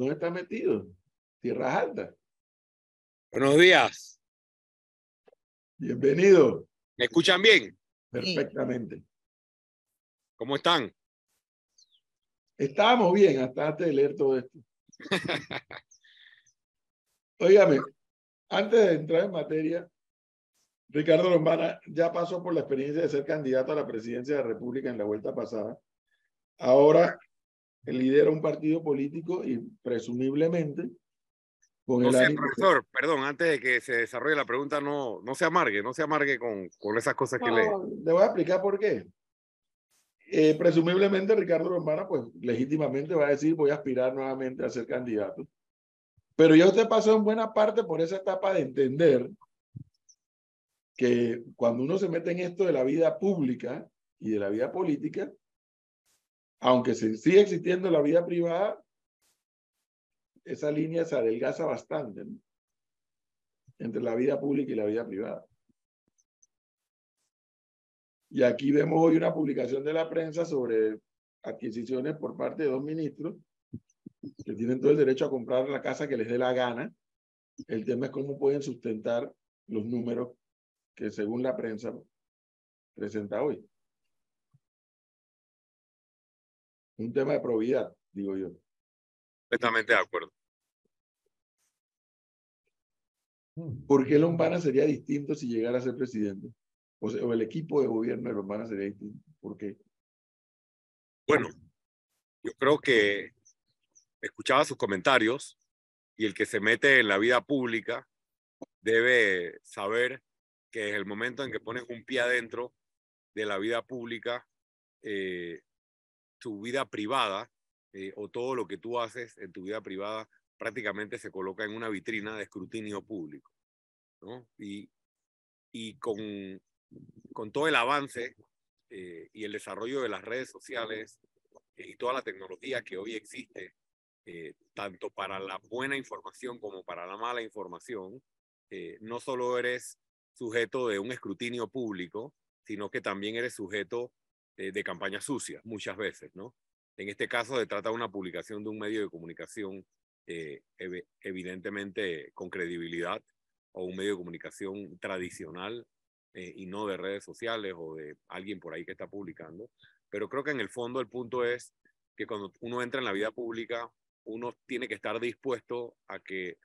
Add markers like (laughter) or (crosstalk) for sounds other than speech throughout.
¿dónde está metido? Tierras Altas. Buenos días. Bienvenido. ¿Me escuchan bien? Perfectamente. ¿Cómo están? Estábamos bien hasta antes de leer todo esto. (laughs) Óigame, antes de entrar en materia, Ricardo Lombana ya pasó por la experiencia de ser candidato a la presidencia de la República en la vuelta pasada. Ahora lidera un partido político y presumiblemente con el ánimo... profesor, perdón, antes de que se desarrolle la pregunta, no, no se amargue, no se amargue con, con esas cosas que lee. Le voy a explicar por qué. Eh, presumiblemente Ricardo Lombana, pues legítimamente va a decir voy a aspirar nuevamente a ser candidato. Pero ya usted pasó en buena parte por esa etapa de entender que cuando uno se mete en esto de la vida pública y de la vida política, aunque se sigue existiendo la vida privada, esa línea se adelgaza bastante entre la vida pública y la vida privada. Y aquí vemos hoy una publicación de la prensa sobre adquisiciones por parte de dos ministros que tienen todo el derecho a comprar la casa que les dé la gana. El tema es cómo pueden sustentar los números que según la prensa presenta hoy. Un tema de probidad, digo yo. Completamente de acuerdo. ¿Por qué Lombana sería distinto si llegara a ser presidente? O, o el equipo de gobierno de Lombana sería distinto. ¿Por qué? Bueno, yo creo que escuchaba sus comentarios y el que se mete en la vida pública debe saber que es el momento en que pones un pie adentro de la vida pública, eh, tu vida privada eh, o todo lo que tú haces en tu vida privada prácticamente se coloca en una vitrina de escrutinio público. Y, y con, con todo el avance eh, y el desarrollo de las redes sociales y toda la tecnología que hoy existe, tanto para la buena información como para la mala información, no solo eres sujeto de un escrutinio público, sino que también eres sujeto eh, de campañas sucias muchas veces, ¿no? En este caso se trata de una publicación de un medio de comunicación eh, evidentemente con credibilidad o un medio de comunicación tradicional eh, y no de redes sociales o de alguien por ahí que está publicando. Pero creo que en el fondo el punto es que cuando uno entra en la vida pública, uno tiene que estar dispuesto a que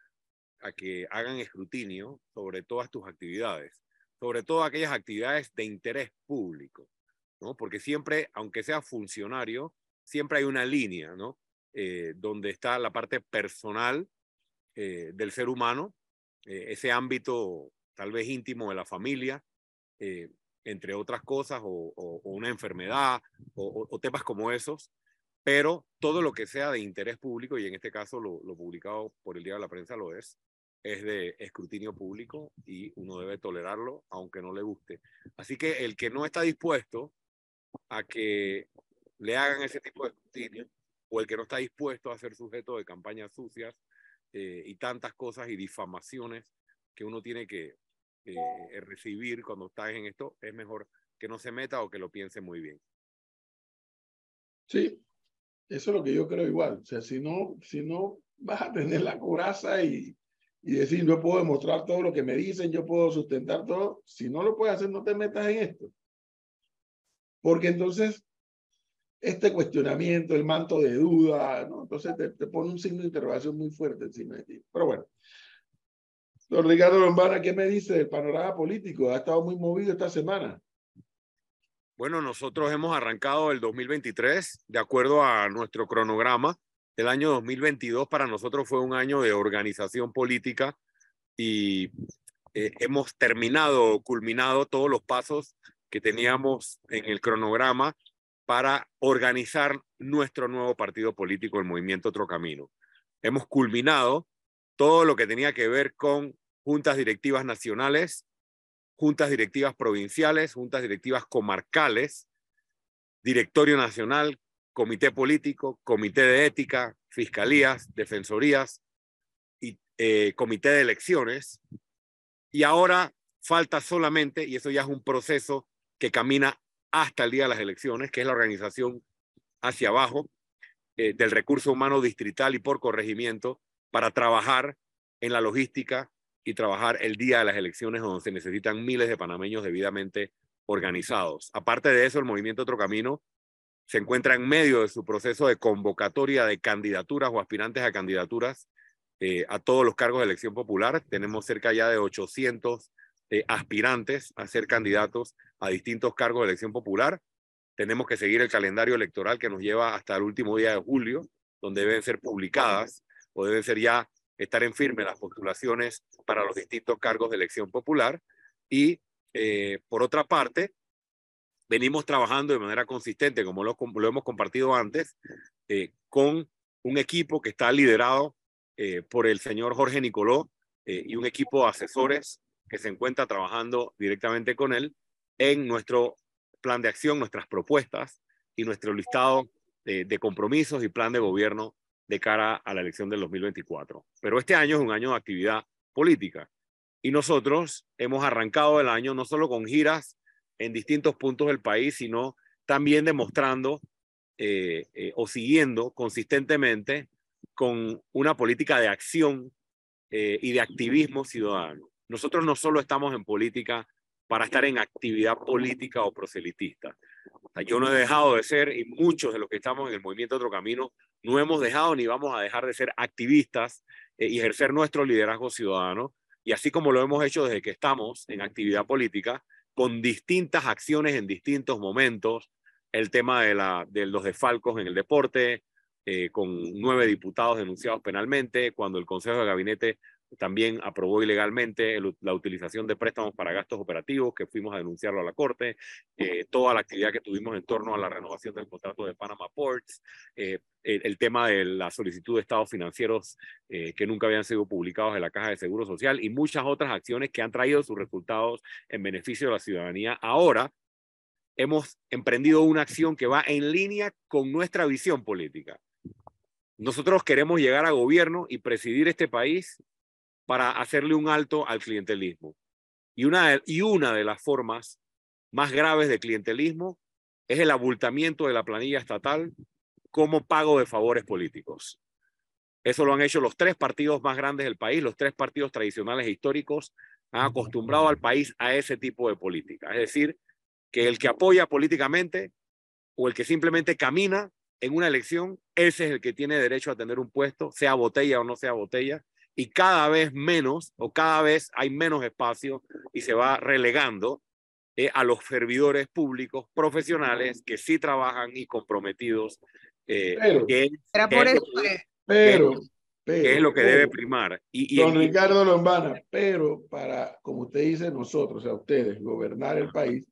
a que hagan escrutinio sobre todas tus actividades, sobre todo aquellas actividades de interés público, ¿no? Porque siempre, aunque seas funcionario, siempre hay una línea, ¿no? Eh, donde está la parte personal eh, del ser humano, eh, ese ámbito tal vez íntimo de la familia, entre otras cosas, o, una enfermedad, o, temas como esos, pero todo lo que sea de interés público, y en este caso lo, lo publicado por el Día de la Prensa lo es, es de escrutinio público y uno debe tolerarlo aunque no le guste. Así que el que no está dispuesto a que le hagan ese tipo de escrutinio o el que no está dispuesto a ser sujeto de campañas sucias eh, y tantas cosas y difamaciones que uno tiene que eh, recibir cuando está en esto, es mejor que no se meta o que lo piense muy bien. Sí, eso es lo que yo creo igual. O sea, si no, si no vas a tener la coraza y, y decir, yo puedo demostrar todo lo que me dicen, yo puedo sustentar todo. Si no lo puedes hacer, no te metas en esto. Porque entonces, este cuestionamiento, el manto de duda, entonces te, te pone un signo de interrogación muy fuerte encima de ti. Pero bueno, don Ricardo Lombana, ¿qué me dice del panorama político? Ha estado muy movido esta semana. Bueno, nosotros hemos arrancado el 2023 de acuerdo a nuestro cronograma el año 2022 para nosotros fue un año de organización política y eh, hemos terminado, culminado todos los pasos que teníamos en el cronograma para organizar nuestro nuevo partido político, el Movimiento Otro Camino. Hemos culminado todo lo que tenía que ver con juntas directivas nacionales, juntas directivas provinciales, juntas directivas comarcales, directorio nacional, comité político, comité de ética, fiscalías, defensorías y eh, comité de elecciones. Y ahora falta solamente, y eso ya es un proceso que camina hasta el día de las elecciones, que es la organización hacia abajo, eh, del recurso humano distrital y por corregimiento para trabajar en la logística y trabajar el día de las elecciones donde se necesitan miles de panameños debidamente organizados. Aparte de eso, el movimiento Otro Camino se encuentra en medio de su proceso de convocatoria de candidaturas o aspirantes a candidaturas eh, a todos los cargos de elección popular. Tenemos cerca ya de 800 eh, aspirantes a ser candidatos a distintos cargos de elección popular. Tenemos que seguir el calendario electoral que nos lleva hasta el último día de julio, donde deben ser publicadas o deben ser ya estar en firme las postulaciones para los distintos cargos de elección popular. Y eh, por otra parte, venimos trabajando de manera consistente, como lo, hemos compartido antes, eh, con un equipo que está liderado por el señor Jorge Nicoló y un equipo de asesores que se encuentra trabajando directamente con él en nuestro plan de acción, nuestras propuestas y nuestro listado de compromisos y plan de gobierno de cara a la elección del 2024. Pero este año es un año de actividad política y nosotros hemos arrancado el año no solo con giras en distintos puntos del país, sino también demostrando eh, eh, o siguiendo consistentemente con una política de acción eh, y de activismo ciudadano. Nosotros no solo estamos en política para estar en actividad política o proselitista. yo no he dejado de ser, y muchos de los que estamos en el movimiento Otro Camino, no hemos dejado ni vamos a dejar de ser activistas eh, y ejercer nuestro liderazgo ciudadano. Y así como lo hemos hecho desde que estamos en actividad política, con distintas acciones en distintos momentos, el tema de, los desfalcos en el deporte, eh, con nueve diputados denunciados penalmente, cuando el Consejo de Gabinete también aprobó ilegalmente la utilización de préstamos para gastos operativos, que fuimos a denunciarlo a la Corte, eh, toda la actividad que tuvimos en torno a la renovación del contrato de Panama Ports, eh, el, tema de la solicitud de estados financieros eh, que nunca habían sido publicados en la Caja de Seguro Social y muchas otras acciones que han traído sus resultados en beneficio de la ciudadanía. Ahora hemos emprendido una acción que va en línea con nuestra visión política. Nosotros queremos llegar a gobierno y presidir este país para hacerle un alto al clientelismo. Y una, de, y una de las formas más graves de clientelismo es el abultamiento de la planilla estatal como pago de favores políticos. Eso lo han hecho los tres partidos más grandes del país, los tres partidos tradicionales e históricos han acostumbrado al país a ese tipo de política. Es decir, que el que apoya políticamente o el que simplemente camina en una elección, ese es el que tiene derecho a tener un puesto, sea botella o no sea botella, y cada vez menos o cada vez hay menos espacio y se va relegando eh, a los servidores públicos profesionales que sí trabajan y comprometidos. Eh, pero, que, por es eso pero, es lo que debe primar. Y, y don Ricardo Lombana, pero para, como usted dice, nosotros, o sea, ustedes, gobernar el país,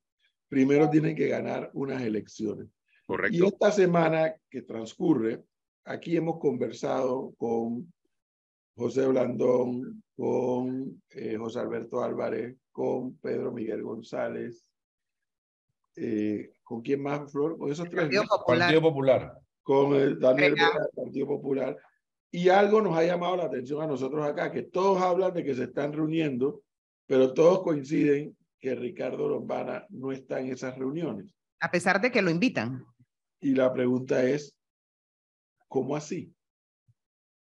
primero tienen que ganar unas elecciones. Correcto. Y esta semana que transcurre, aquí hemos conversado con José Blandón, con eh, José Alberto Álvarez, con Pedro Miguel González, eh, ¿con quién más, Flor? Con esos tres. Partido Popular. Partido Popular. Con el Daniel Venga. Vera, Partido Popular. Y algo nos ha llamado la atención a nosotros acá, que todos hablan de que se están reuniendo, pero todos coinciden que Ricardo Lombana no está en esas reuniones. A pesar de que lo invitan. Y la pregunta es, ¿cómo así?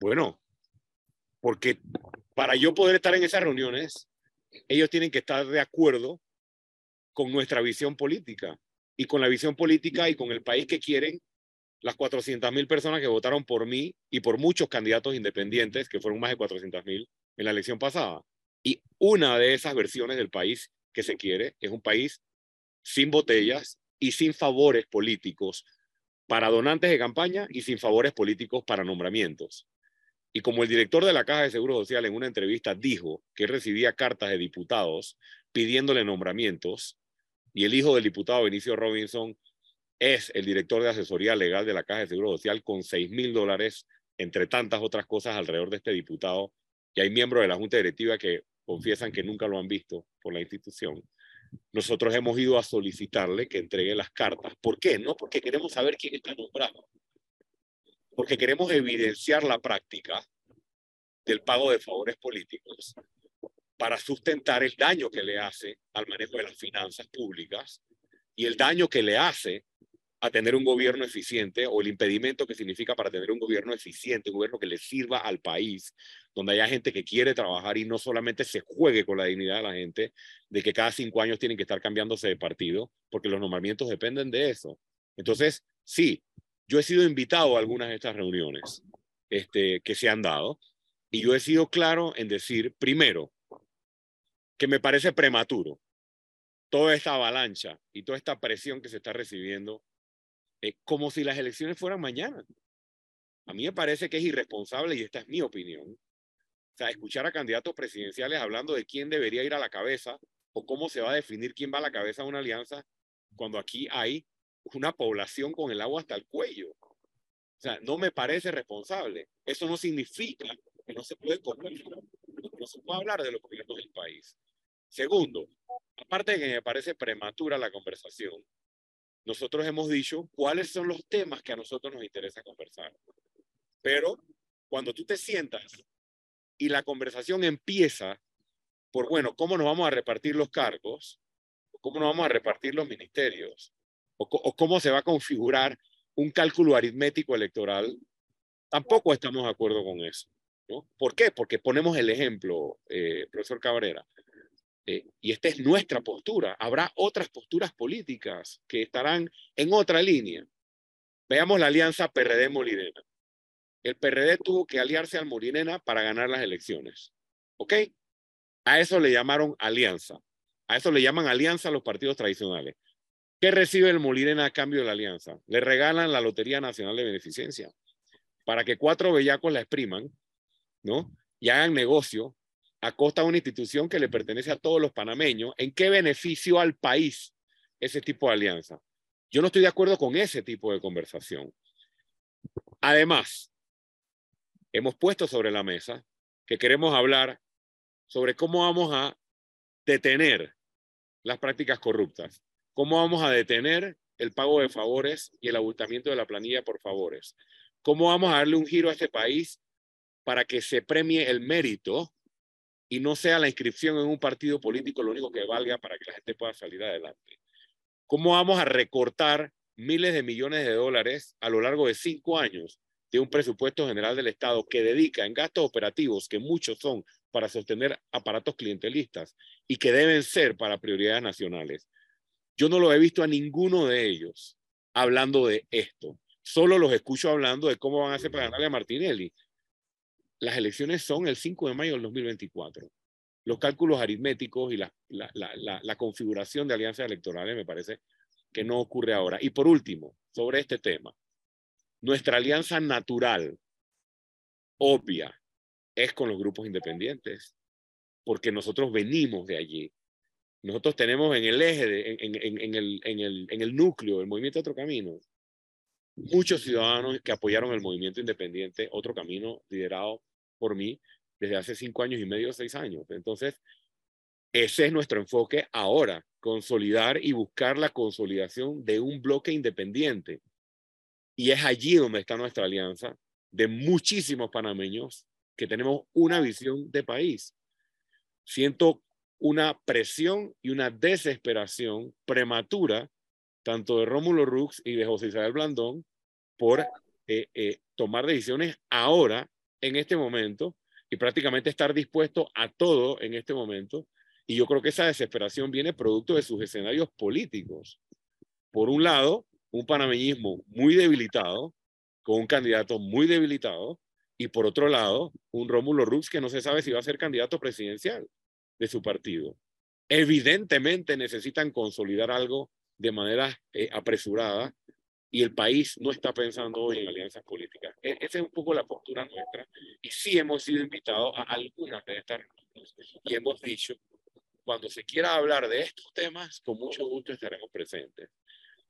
Bueno, porque para yo poder estar en esas reuniones, ellos tienen que estar de acuerdo con nuestra visión política y con la visión política y con el país que quieren las 400 mil personas que votaron por mí y por muchos candidatos independientes, que fueron más de 400 mil en la elección pasada. Y una de esas versiones del país que se quiere es un país sin botellas y sin favores políticos para donantes de campaña y sin favores políticos para nombramientos. Y como el director de la Caja de Seguro Social en una entrevista dijo que recibía cartas de diputados pidiéndole nombramientos, y el hijo del diputado Benicio Robinson es el director de asesoría legal de la Caja de Seguro Social con 6 mil dólares, entre tantas otras cosas alrededor de este diputado, y hay miembros de la Junta Directiva que confiesan que nunca lo han visto por la institución. Nosotros hemos ido a solicitarle que entregue las cartas. ¿Por qué? No porque queremos saber quién está nombrado porque queremos evidenciar la práctica del pago de favores políticos para sustentar el daño que le hace al manejo de las finanzas públicas y el daño que le hace a tener un gobierno eficiente o el impedimento que significa para tener un gobierno eficiente, un gobierno que le sirva al país, donde haya gente que quiere trabajar y no solamente se juegue con la dignidad de la gente, de que cada cinco años tienen que estar cambiándose de partido, porque los nombramientos dependen de eso. Entonces, sí, yo he sido invitado a algunas de estas reuniones este, que se han dado y yo he sido claro en decir, primero, que me parece prematuro toda esta avalancha y toda esta presión que se está recibiendo es como si las elecciones fueran mañana. A mí me parece que es irresponsable y esta es mi opinión. O sea, escuchar a candidatos presidenciales hablando de quién debería ir a la cabeza o cómo se va a definir quién va a la cabeza de una alianza cuando aquí hay una población con el agua hasta el cuello. O sea, no me parece responsable. Eso no significa que no se puede no se puede hablar de los gobiernos del país. Segundo, aparte de que me parece prematura la conversación, nosotros hemos dicho cuáles son los temas que a nosotros nos interesa conversar. Pero cuando tú te sientas y la conversación empieza por, bueno, ¿cómo nos vamos a repartir los cargos? ¿Cómo nos vamos a repartir los ministerios? ¿O, cómo se va a configurar un cálculo aritmético electoral? Tampoco estamos de acuerdo con eso. ¿Por qué? Porque ponemos el ejemplo, eh, profesor Cabrera. Eh, y esta es nuestra postura. Habrá otras posturas políticas que estarán en otra línea. Veamos la alianza PRD-Molinena. El PRD tuvo que aliarse al Molinena para ganar las elecciones. ¿Ok? A eso le llamaron alianza. A eso le llaman alianza a los partidos tradicionales. ¿Qué recibe el Molinena a cambio de la alianza? Le regalan la Lotería Nacional de Beneficencia para que cuatro bellacos la expriman, ¿no? Y hagan negocio a costa de una institución que le pertenece a todos los panameños, ¿en qué beneficio al país ese tipo de alianza? Yo no estoy de acuerdo con ese tipo de conversación. Además, hemos puesto sobre la mesa que queremos hablar sobre cómo vamos a detener las prácticas corruptas, cómo vamos a detener el pago de favores y el abultamiento de la planilla por favores, cómo vamos a darle un giro a este país para que se premie el mérito y no sea la inscripción en un partido político lo único que valga para que la gente pueda salir adelante. ¿Cómo vamos a recortar miles de millones de dólares a lo largo de cinco años de un presupuesto general del Estado que dedica en gastos operativos, que muchos son para sostener aparatos clientelistas y que deben ser para prioridades nacionales? Yo no lo he visto a ninguno de ellos hablando de esto. Solo los escucho hablando de cómo van a hacer para ganarle a Martinelli las elecciones son el 5 de mayo del 2024. Los cálculos aritméticos y la, la, la, la, configuración de alianzas electorales me parece que no ocurre ahora. Y por último, sobre este tema, nuestra alianza natural, obvia, es con los grupos independientes, porque nosotros venimos de allí. Nosotros tenemos en el eje, de, en, en, en, el, en, el, en el núcleo del movimiento Otro Camino, muchos ciudadanos que apoyaron el movimiento independiente Otro Camino, liderado por mí desde hace cinco años y medio, seis años. Entonces, ese es nuestro enfoque ahora, consolidar y buscar la consolidación de un bloque independiente. Y es allí donde está nuestra alianza de muchísimos panameños que tenemos una visión de país. Siento una presión y una desesperación prematura, tanto de Rómulo Rux y de José Isabel Blandón, por eh, eh, tomar decisiones ahora en este momento y prácticamente estar dispuesto a todo en este momento. Y yo creo que esa desesperación viene producto de sus escenarios políticos. Por un lado, un panameñismo muy debilitado, con un candidato muy debilitado, y por otro lado, un Rómulo Rux que no se sabe si va a ser candidato presidencial de su partido. Evidentemente necesitan consolidar algo de manera eh, apresurada y el país no está pensando hoy en alianzas políticas. E, esa es un poco la postura nuestra y sí hemos sido invitados a algunas de estas reuniones y hemos dicho, cuando se quiera hablar de estos temas, con mucho gusto estaremos presentes.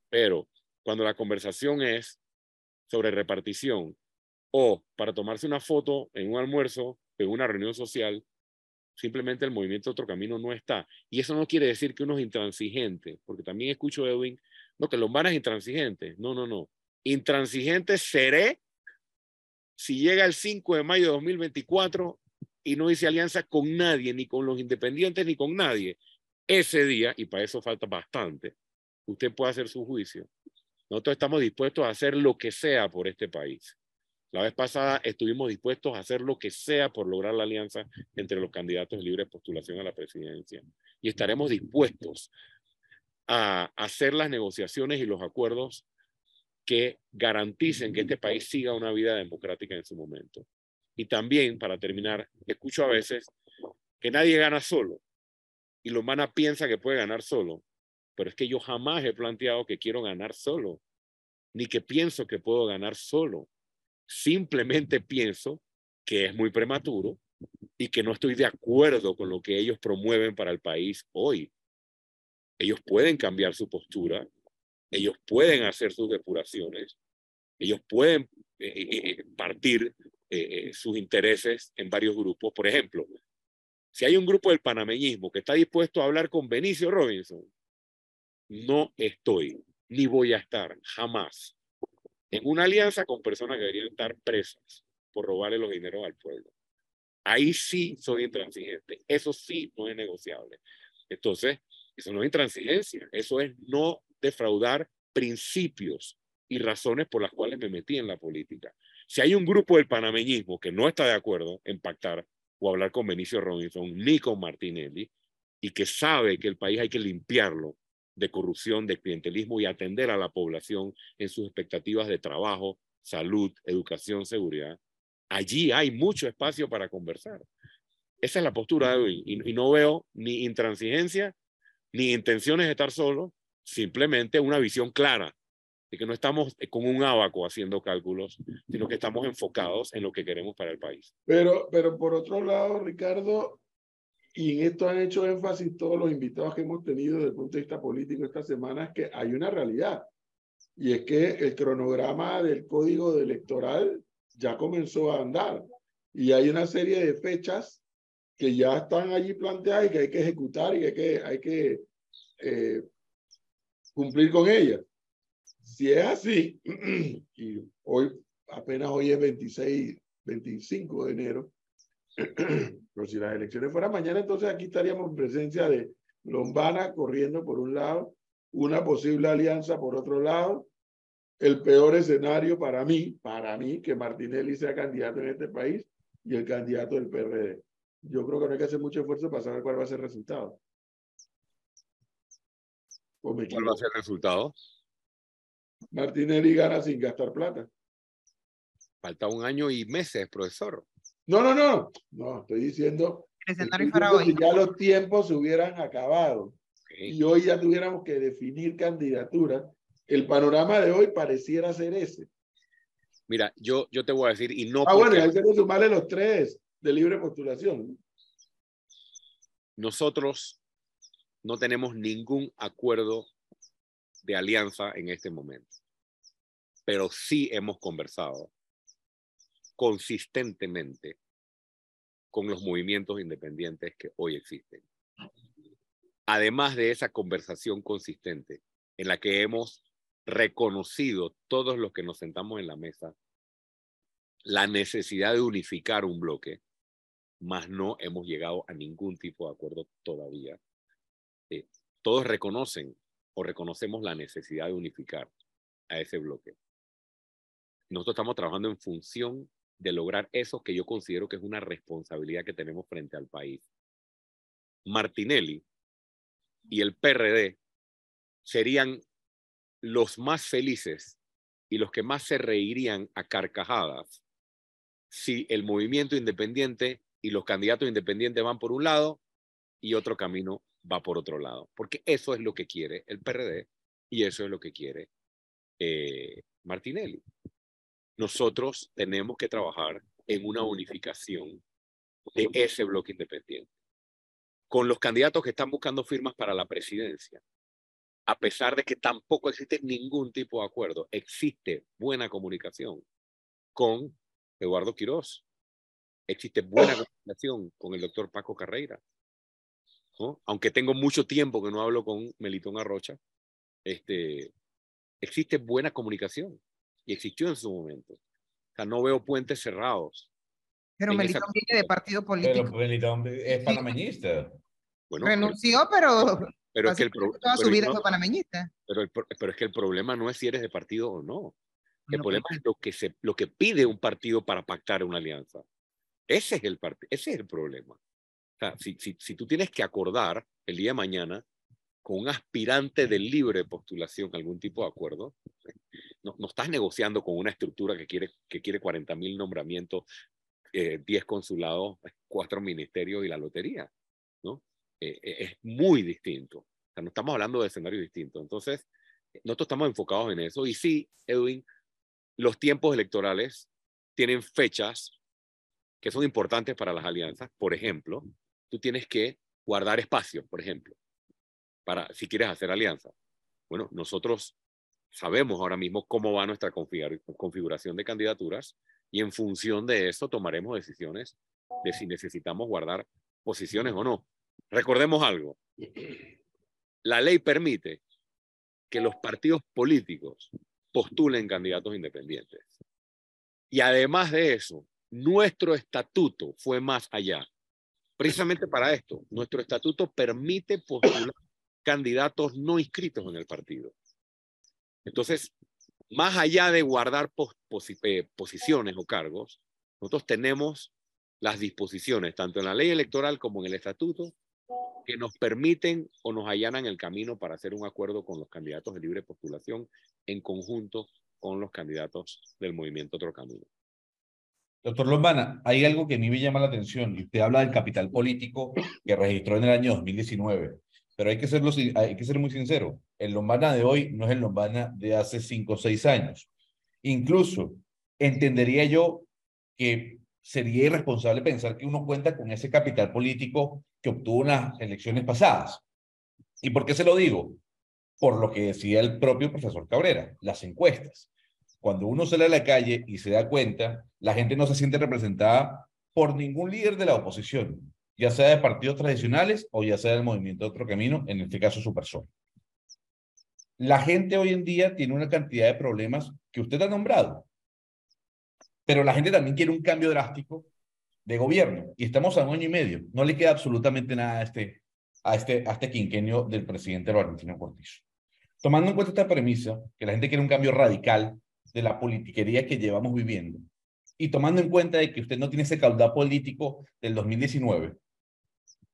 Pero cuando la conversación es sobre repartición o para tomarse una foto en un almuerzo, en una reunión social, simplemente el movimiento Otro Camino no está. Y eso no quiere decir que uno es intransigente, porque también escucho, Edwin, no, que Lombana es intransigente. No, no, no. Intransigente seré si llega el 5 de mayo de 2024 y no hice alianza con nadie, ni con los independientes, ni con nadie. Ese día, y para eso falta bastante, usted puede hacer su juicio. Nosotros estamos dispuestos a hacer lo que sea por este país. La vez pasada estuvimos dispuestos a hacer lo que sea por lograr la alianza entre los candidatos de libre postulación a la presidencia. Y estaremos dispuestos a hacer las negociaciones y los acuerdos que garanticen que este país siga una vida democrática en su momento. Y también, para terminar, escucho a veces que nadie gana solo y Lombana piensa que puede ganar solo, pero es que yo jamás he planteado que quiero ganar solo, ni que pienso que puedo ganar solo. Simplemente pienso que es muy prematuro y que no estoy de acuerdo con lo que ellos promueven para el país hoy. Ellos pueden cambiar su postura, ellos pueden hacer sus depuraciones, ellos pueden eh, eh, eh, partir sus intereses en varios grupos. Por ejemplo, si hay un grupo del panameñismo que está dispuesto a hablar con Benicio Robinson, no estoy, ni voy a estar, jamás, en una alianza con personas que deberían estar presas por robarle los dineros al pueblo. Ahí sí soy intransigente. Eso sí no es negociable. Entonces, eso no es intransigencia. Eso es no defraudar principios y razones por las cuales me metí en la política. Si hay un grupo del panameñismo que no está de acuerdo en pactar o hablar con Benicio Robinson ni con Martinelli y que sabe que el país hay que limpiarlo de corrupción, de clientelismo y atender a la población en sus expectativas de trabajo, salud, educación, seguridad, allí hay mucho espacio para conversar. Esa es la postura de hoy y, no veo ni intransigencia ni intenciones de estar solo, simplemente una visión clara de que no estamos con un abaco haciendo cálculos, sino que estamos enfocados en lo que queremos para el país. Pero, pero por otro lado, Ricardo, y en esto han hecho énfasis todos los invitados que hemos tenido desde el punto de vista político esta semana, es que hay una realidad. Y es que el cronograma del código electoral ya comenzó a andar. Y hay una serie de fechas que ya están allí planteadas y que hay que ejecutar y hay que, hay que eh, cumplir con ellas. Si es así, (clears throat) y hoy, apenas hoy es 26, 25 de enero, (clears throat) pero si las elecciones fueran mañana, entonces aquí estaríamos en presencia de Lombana corriendo por un lado, una posible alianza por otro lado, el peor escenario para mí, para mí, que Martinelli sea candidato en este país y el candidato del PRD. Yo creo que no hay que hacer mucho esfuerzo para saber cuál va a ser el resultado. ¿Cuál va a ser el resultado? Martinelli gana sin gastar plata. Falta un año y meses, profesor. No, no, no. No, estoy diciendo, que ya los tiempos se hubieran acabado y hoy ya tuviéramos que definir candidaturas. El panorama de hoy pareciera ser ese. Mira, yo, yo te voy a decir, y no Ah, bueno, porque y hay que sumarle los tres de libre postulación. nosotros no tenemos ningún acuerdo de alianza en este momento, pero sí hemos conversado consistentemente con los movimientos independientes que hoy existen. Además de esa conversación consistente en la que hemos reconocido todos los que nos sentamos en la mesa la necesidad de unificar un bloque, más no hemos llegado a ningún tipo de acuerdo todavía. Eh, todos reconocen o reconocemos la necesidad de unificar a ese bloque. Nosotros estamos trabajando en función de lograr eso que yo considero que es una responsabilidad que tenemos frente al país. Martinelli y el PRD serían los más felices y los que más se reirían a carcajadas si el movimiento independiente y los candidatos independientes van por un lado y otro camino va por otro lado. Porque eso es lo que quiere el PRD y eso es lo que quiere eh, Martinelli. Nosotros tenemos que trabajar en una unificación de ese bloque independiente. Con los candidatos que están buscando firmas para la presidencia, a pesar de que tampoco existe ningún tipo de acuerdo, existe buena comunicación con Eduardo Quirós, existe buena comunicación con el doctor Paco Carreira. ¿no? Aunque tengo mucho tiempo que no hablo con Melitón Arrocha, este, existe buena comunicación y existió en su momento. O sea, no veo puentes cerrados. Pero en esa Melitón viene de partido político. Pero Melitón es panameñista. Bueno, Renunció, pero Pero es que el pro- Toda su pero vida no- fue panameñista. pero, el pero es que el problema no es si eres de partido o no. El No, problema es lo que, se, lo que pide un partido para pactar una alianza. Ese es el, part- ese es el problema. O sea, si, si, si tú tienes que acordar el día de mañana con un aspirante de libre postulación algún tipo de acuerdo, no, no estás negociando con una estructura que quiere, que quiere 40 mil nombramientos, eh, 10 consulados, 4 ministerios y la lotería. ¿no? Eh, eh, es muy distinto. O sea, no estamos hablando de escenarios distintos. Entonces, nosotros estamos enfocados en eso. Y sí, Edwin, los tiempos electorales tienen fechas que son importantes para las alianzas. Por ejemplo, tú tienes que guardar espacio, por ejemplo, para si quieres hacer alianza. Bueno, nosotros sabemos ahora mismo cómo va nuestra configura- configuración de candidaturas y en función de eso tomaremos decisiones de si necesitamos guardar posiciones o no. Recordemos algo. La ley permite que los partidos políticos postulen candidatos independientes. Y además de eso, nuestro estatuto fue más allá. Precisamente para esto, nuestro estatuto permite postular candidatos no inscritos en el partido. Entonces, más allá de guardar pos- posi- eh, posiciones o cargos, nosotros tenemos las disposiciones, tanto en la ley electoral como en el estatuto, que nos permiten o nos allanan el camino para hacer un acuerdo con los candidatos de libre postulación en conjunto con los candidatos del movimiento Otro Camino. Doctor Lombana, hay algo que a mí me llama la atención usted habla del capital político que registró en el año 2019, pero hay que, serlo, hay que ser muy sincero, el Lombana de hoy no es el Lombana de hace cinco o seis años. Incluso entendería yo que sería irresponsable pensar que uno cuenta con ese capital político que obtuvo en las elecciones pasadas. ¿Y por qué se lo digo? Por lo que decía el propio profesor Cabrera, las encuestas. Cuando uno sale a la calle y se da cuenta, la gente no se siente representada por ningún líder de la oposición, ya sea de partidos tradicionales o ya sea del movimiento Otro Camino, en este caso su persona. La gente hoy en día tiene una cantidad de problemas que usted ha nombrado, pero la gente también quiere un cambio drástico de gobierno y estamos a un año y medio. No le queda absolutamente nada a este, a este, a este quinquenio del presidente Valentino Cortizo. Tomando en cuenta esta premisa, que la gente quiere un cambio radical de la politiquería que llevamos viviendo, y tomando en cuenta de que usted no tiene ese caudal político del 2019,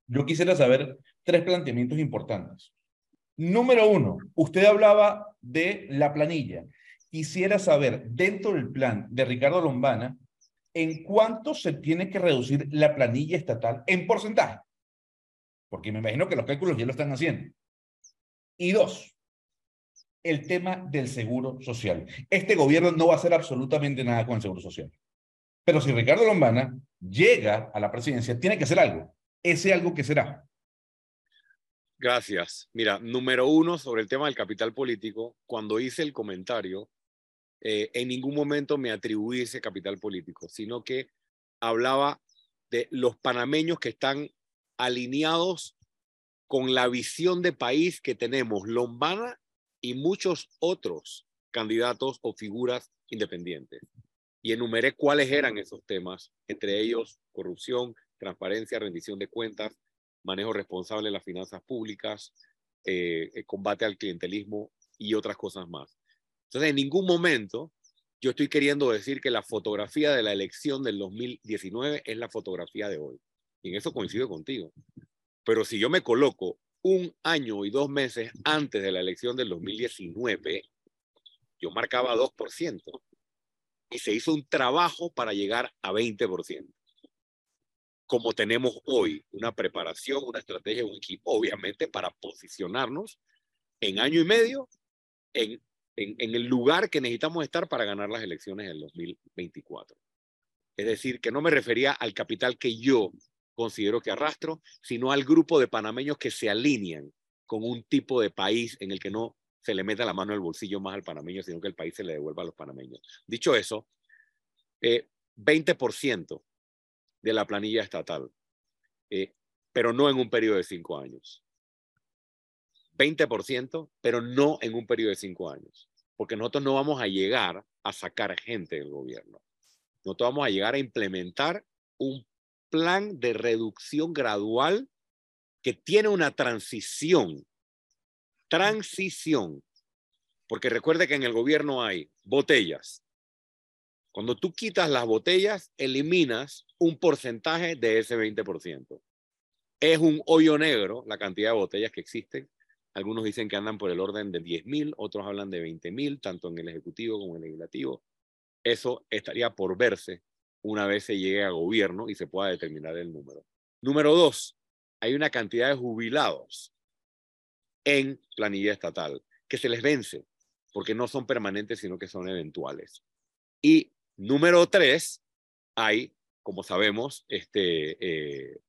yo quisiera saber tres planteamientos importantes. Número uno, usted hablaba de la planilla. Quisiera saber, dentro del plan de Ricardo Lombana, ¿en cuánto se tiene que reducir la planilla estatal en porcentaje? Porque me imagino que los cálculos ya lo están haciendo. Y dos, el tema del seguro social. Este gobierno no va a hacer absolutamente nada con el seguro social. Pero si Ricardo Lombana llega a la presidencia, tiene que hacer algo. Ese algo que será. Gracias. Mira, número uno sobre el tema del capital político, cuando hice el comentario, eh, en ningún momento me atribuí ese capital político, sino que hablaba de los panameños que están alineados con la visión de país que tenemos Lombana y muchos otros candidatos o figuras independientes. Y enumeré cuáles eran esos temas, entre ellos corrupción, transparencia, rendición de cuentas, manejo responsable de las finanzas públicas, eh, el combate al clientelismo y otras cosas más. Entonces, en ningún momento yo estoy queriendo decir que la fotografía de la elección del 2019 es la fotografía de hoy. Y en eso coincido contigo. Pero si yo me coloco un año y dos meses antes de la elección del 2019, yo marcaba 2%. Y se hizo un trabajo para llegar a 20% como tenemos hoy, una preparación, una estrategia, un equipo, obviamente, para posicionarnos en año y medio en, en, en, el lugar que necesitamos estar para ganar las elecciones del 2024. Es decir, que no me refería al capital que yo considero que arrastro, sino al grupo de panameños que se alinean con un tipo de país en el que no se le meta la mano al bolsillo más al panameño, sino que el país se le devuelva a los panameños. Dicho eso, eh, 20% de la planilla estatal, eh, pero no en un periodo de cinco años. 20%, pero no en un periodo de cinco años, porque nosotros no vamos a llegar a sacar gente del gobierno. Nosotros vamos a llegar a implementar un plan de reducción gradual que tiene una transición transición. Porque recuerde que en el gobierno hay botellas. Cuando tú quitas las botellas, eliminas un porcentaje de ese 20%. Es un hoyo negro la cantidad de botellas que existen. Algunos dicen que andan por el orden de 10.000, otros hablan de 20.000, tanto en el Ejecutivo como en el Legislativo. Eso estaría por verse una vez se llegue a gobierno y se pueda determinar el número. Número dos, hay una cantidad de jubilados en planilla estatal que se les vence porque no son permanentes, sino que son eventuales. Y número tres, hay, como sabemos, este, eh,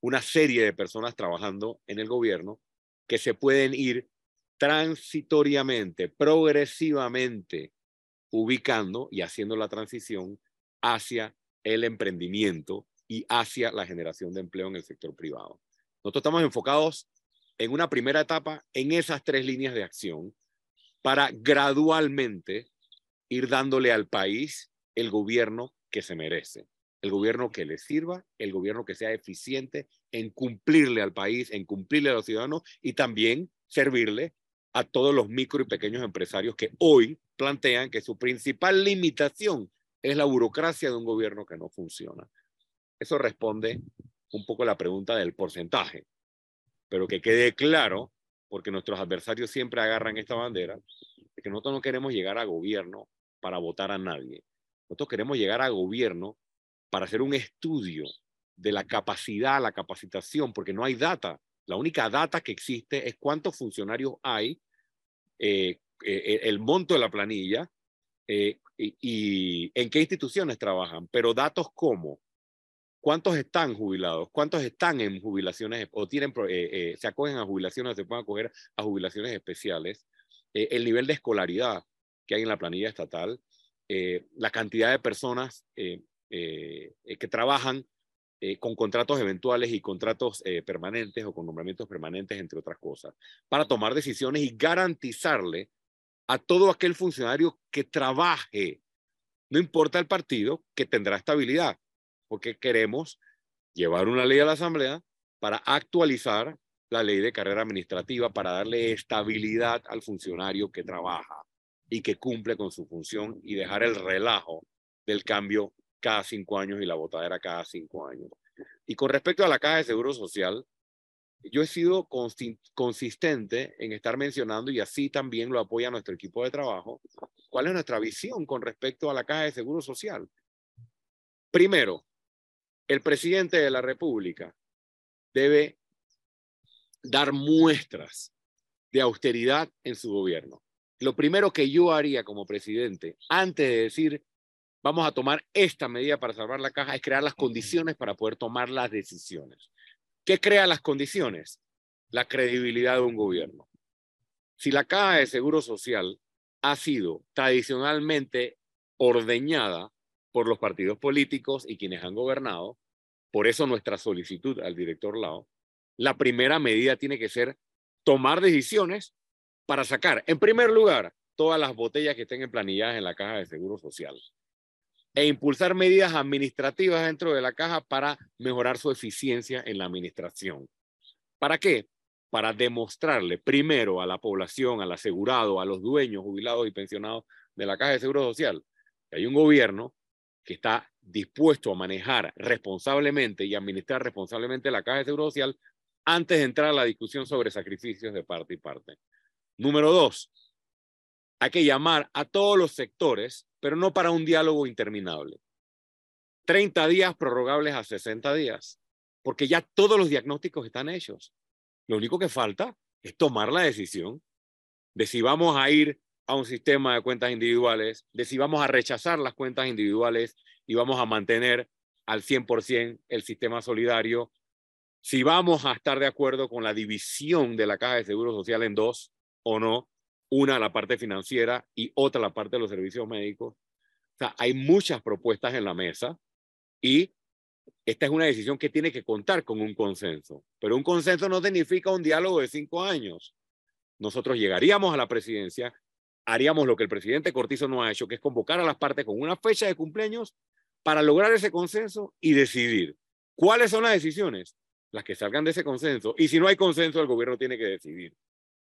una serie de personas trabajando en el gobierno que se pueden ir transitoriamente, progresivamente, ubicando y haciendo la transición hacia el emprendimiento y hacia la generación de empleo en el sector privado. Nosotros estamos enfocados en una primera etapa en esas tres líneas de acción para gradualmente ir dándole al país el gobierno que se merece, el gobierno que le sirva, el gobierno que sea eficiente en cumplirle al país, en cumplirle a los ciudadanos y también servirle a todos los micro y pequeños empresarios que hoy plantean que su principal limitación es la burocracia de un gobierno que no funciona. Eso responde un poco a la pregunta del porcentaje, pero que quede claro, porque nuestros adversarios siempre agarran esta bandera, de que nosotros no queremos llegar a gobierno para votar a nadie. Nosotros queremos llegar a gobierno para hacer un estudio de la capacidad, la capacitación, porque no hay data. La única data que existe es cuántos funcionarios hay, eh, eh, el monto de la planilla eh, y, en qué instituciones trabajan, pero datos como cuántos están jubilados, cuántos están en jubilaciones o tienen, eh, eh, se acogen a jubilaciones, se pueden acoger a jubilaciones especiales, el nivel de escolaridad que hay en la planilla estatal, la cantidad de personas que trabajan con contratos eventuales y contratos permanentes o con nombramientos permanentes, entre otras cosas, para tomar decisiones y garantizarle a todo aquel funcionario que trabaje, no importa el partido, que tendrá estabilidad, porque queremos llevar una ley a la Asamblea para actualizar la ley de carrera administrativa, para darle estabilidad al funcionario que trabaja y que cumple con su función y dejar el relajo del cambio cada cinco años y la botadera cada cinco años. Y con respecto a la caja de seguro social, yo he sido consistente en estar mencionando, y así también lo apoya nuestro equipo de trabajo, cuál es nuestra visión con respecto a la caja de seguro social. Primero, el presidente de la República debe dar muestras de austeridad en su gobierno. Lo primero que yo haría como presidente, antes de decir, vamos a tomar esta medida para salvar la caja, es crear las condiciones para poder tomar las decisiones. ¿Qué crea las condiciones? La credibilidad de un gobierno. Si la caja de seguro social ha sido tradicionalmente ordeñada por los partidos políticos y quienes han gobernado, por eso nuestra solicitud al director Lao, la primera medida tiene que ser tomar decisiones para sacar, en primer lugar, todas las botellas que estén en planilladas en la caja de seguro social e impulsar medidas administrativas dentro de la caja para mejorar su eficiencia en la administración. ¿Para qué? Para demostrarle primero a la población, al asegurado, a los dueños, jubilados y pensionados de la caja de seguro social, que hay un gobierno que está dispuesto a manejar responsablemente y administrar responsablemente la caja de seguro social antes de entrar a la discusión sobre sacrificios de parte y parte. Número dos, hay que llamar a todos los sectores pero no para un diálogo interminable. 30 días prorrogables a 60 días, porque ya todos los diagnósticos están hechos. Lo único que falta es tomar la decisión de si vamos a ir a un sistema de cuentas individuales, de si vamos a rechazar las cuentas individuales y vamos a mantener al 100% el sistema solidario, si vamos a estar de acuerdo con la división de la caja de seguro social en dos o no, una la parte financiera y otra la parte de los servicios médicos. O sea, hay muchas propuestas en la mesa y esta es una decisión que tiene que contar con un consenso. Pero un consenso no significa un diálogo de cinco años. Nosotros llegaríamos a la presidencia, haríamos lo que el presidente Cortizo no ha hecho, que es convocar a las partes con una fecha de cumpleaños para lograr ese consenso y decidir cuáles son las decisiones, las que salgan de ese consenso. Y si no hay consenso, el gobierno tiene que decidir.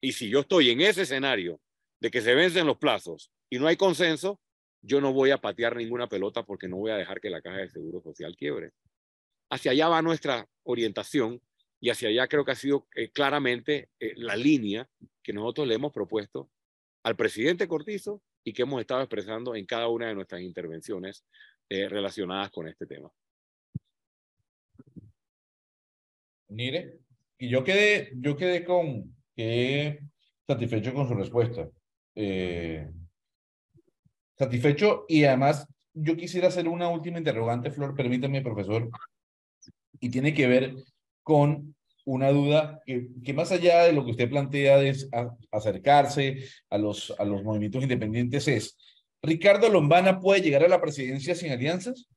Y si yo estoy en ese escenario de que se vencen los plazos y no hay consenso, yo no voy a patear ninguna pelota porque no voy a dejar que la caja de seguro social quiebre. Hacia allá va nuestra orientación y hacia allá creo que ha sido eh, claramente eh, la línea que nosotros le hemos propuesto al presidente Cortizo y que hemos estado expresando en cada una de nuestras intervenciones eh, relacionadas con este tema. Mire, y yo quedé, yo quedé con, que satisfecho con su respuesta. Eh, satisfecho y además yo quisiera hacer una última interrogante, Flor, permítame, profesor, y tiene que ver con una duda que, que más allá de lo que usted plantea de acercarse a los, a los movimientos independientes es, ¿Ricardo Lombana puede llegar a la presidencia sin alianzas?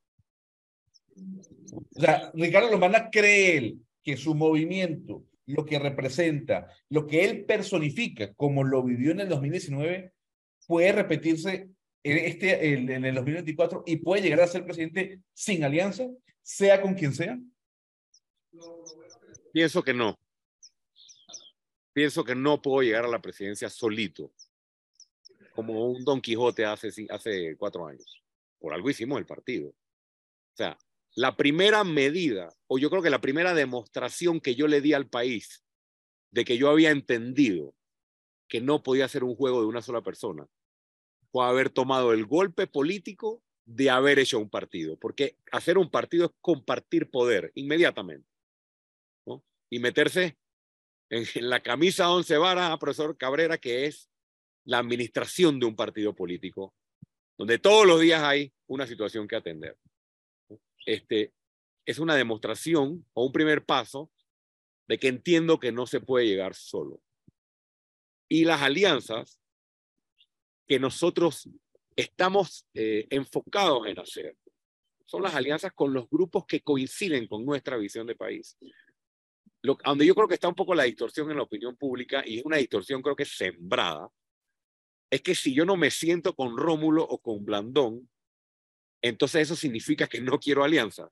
O sea, Ricardo Lombana cree que su movimiento, lo que representa, lo que él personifica, como lo vivió en el 2019, puede repetirse en, este, en el 2024 y puede llegar a ser presidente sin alianza, sea con quien sea. Pienso que no. Pienso que no puedo llegar a la presidencia solito, como un Don Quijote hace, hace cuatro años. Por algo hicimos el partido. O sea, la primera medida, o yo creo que la primera demostración que yo le di al país de que yo había entendido que no podía ser un juego de una sola persona, fue haber tomado el golpe político de haber hecho un partido, porque hacer un partido es compartir poder inmediatamente y meterse en, la camisa once varas profesor Cabrera, que es la administración de un partido político, donde todos los días hay una situación que atender. Este, es una demostración o un primer paso de que entiendo que no se puede llegar solo. Y las alianzas que nosotros estamos eh, enfocados en hacer son las alianzas con los grupos que coinciden con nuestra visión de país. Lo, donde yo creo que está un poco la distorsión en la opinión pública, y es una distorsión creo que sembrada, es que si yo no me siento con Rómulo o con Blandón, entonces eso significa que no quiero alianzas.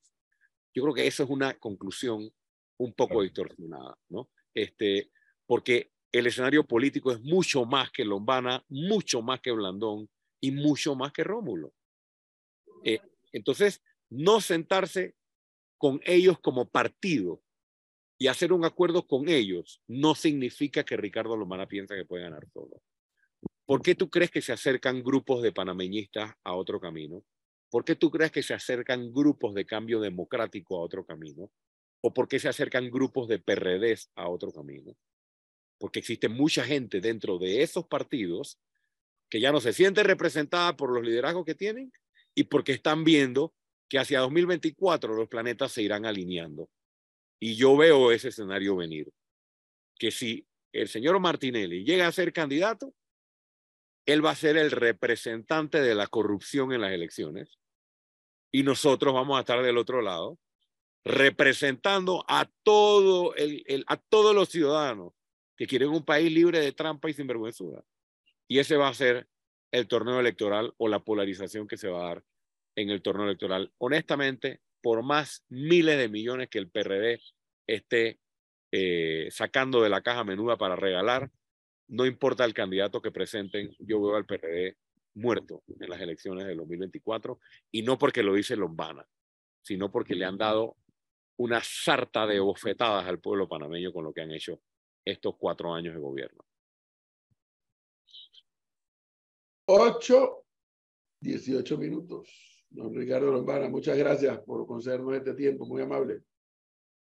Yo creo que eso es una conclusión un poco distorsionada, ¿no? Este, porque el escenario político es mucho más que Lombana, mucho más que Blandón y mucho más que Rómulo. Eh, entonces, no sentarse con ellos como partido y hacer un acuerdo con ellos no significa que Ricardo Lomana piensa que puede ganar todo. ¿Por qué tú crees que se acercan grupos de panameñistas a otro camino? ¿Por qué tú crees que se acercan grupos de cambio democrático a otro camino? ¿O por qué se acercan grupos de PRDs a otro camino? Porque existe mucha gente dentro de esos partidos que ya no se siente representada por los liderazgos que tienen y porque están viendo que hacia 2024 los planetas se irán alineando y yo veo ese escenario venir, que si el señor Martinelli llega a ser candidato, él va a ser el representante de la corrupción en las elecciones y nosotros vamos a estar del otro lado representando a todo el, a todos los ciudadanos que quieren un país libre de trampa y sinvergüenza. Y ese va a ser el torneo electoral o la polarización que se va a dar en el torneo electoral. Honestamente, por más miles de millones que el PRD esté eh, sacando de la caja menuda para regalar, no importa el candidato que presenten, yo veo al PRD muerto en las elecciones del 2024 y no porque lo dice Lombana, sino porque le han dado una sarta de bofetadas al pueblo panameño con lo que han hecho estos cuatro años de gobierno. 8, 18 minutos. Don Ricardo Lombana, muchas gracias por concedernos este tiempo, muy amable.